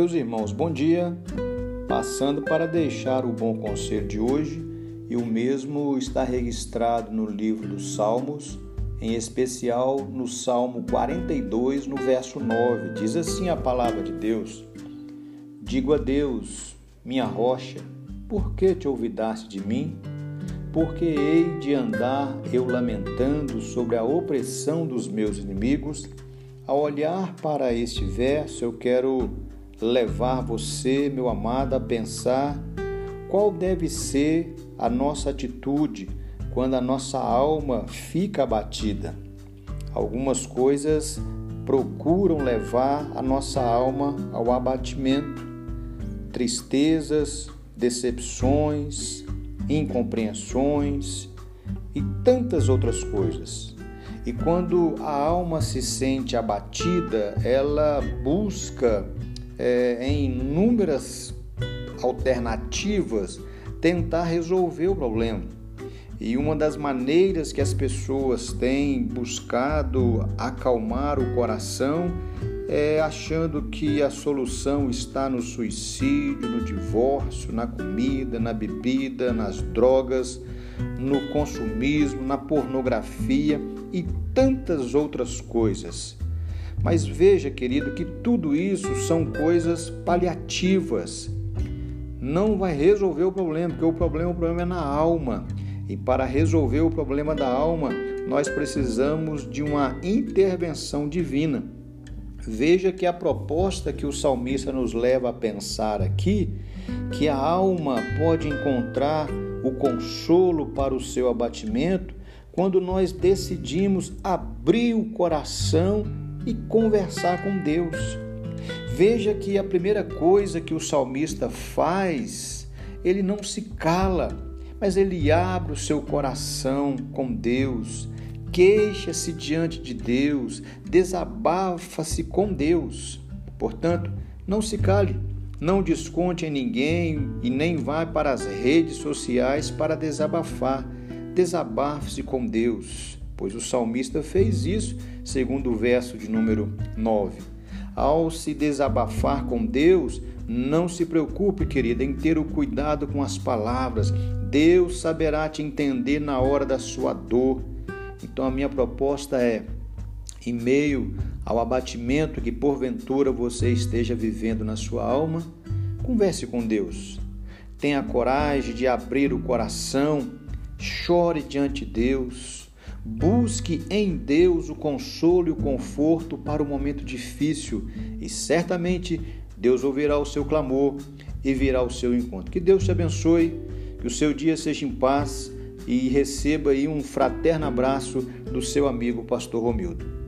Meus irmãos, bom dia. Passando para deixar o bom conselho de hoje, e o mesmo está registrado no livro dos Salmos, em especial no Salmo 42, no verso 9. Diz assim a palavra de Deus: Digo a Deus, minha rocha, por que te olvidaste de mim? Porque hei de andar eu lamentando sobre a opressão dos meus inimigos? Ao olhar para este verso, eu quero levar você, meu amado, a pensar qual deve ser a nossa atitude quando a nossa alma fica abatida. Algumas coisas procuram levar a nossa alma ao abatimento, tristezas, decepções, incompreensões e tantas outras coisas. E quando a alma se sente abatida, ela busca é, em inúmeras alternativas tentar resolver o problema. E uma das maneiras que as pessoas têm buscado acalmar o coração é achando que a solução está no suicídio, no divórcio, na comida, na bebida, nas drogas, no consumismo, na pornografia e tantas outras coisas. Mas veja, querido, que tudo isso são coisas paliativas. Não vai resolver o problema, porque o problema, o problema é na alma. E para resolver o problema da alma, nós precisamos de uma intervenção divina. Veja que a proposta que o salmista nos leva a pensar aqui, que a alma pode encontrar o consolo para o seu abatimento quando nós decidimos abrir o coração e conversar com Deus. Veja que a primeira coisa que o salmista faz, ele não se cala, mas ele abre o seu coração com Deus, queixa-se diante de Deus, desabafa-se com Deus. Portanto, não se cale, não desconte em ninguém e nem vá para as redes sociais para desabafar. Desabafe-se com Deus pois o salmista fez isso, segundo o verso de número 9. Ao se desabafar com Deus, não se preocupe, querida, em ter o cuidado com as palavras. Deus saberá te entender na hora da sua dor. Então a minha proposta é, em meio ao abatimento que porventura você esteja vivendo na sua alma, converse com Deus. Tenha coragem de abrir o coração, chore diante de Deus Busque em Deus o consolo e o conforto para o momento difícil e certamente Deus ouvirá o seu clamor e virá ao seu encontro. Que Deus te abençoe, que o seu dia seja em paz e receba aí um fraterno abraço do seu amigo Pastor Romildo.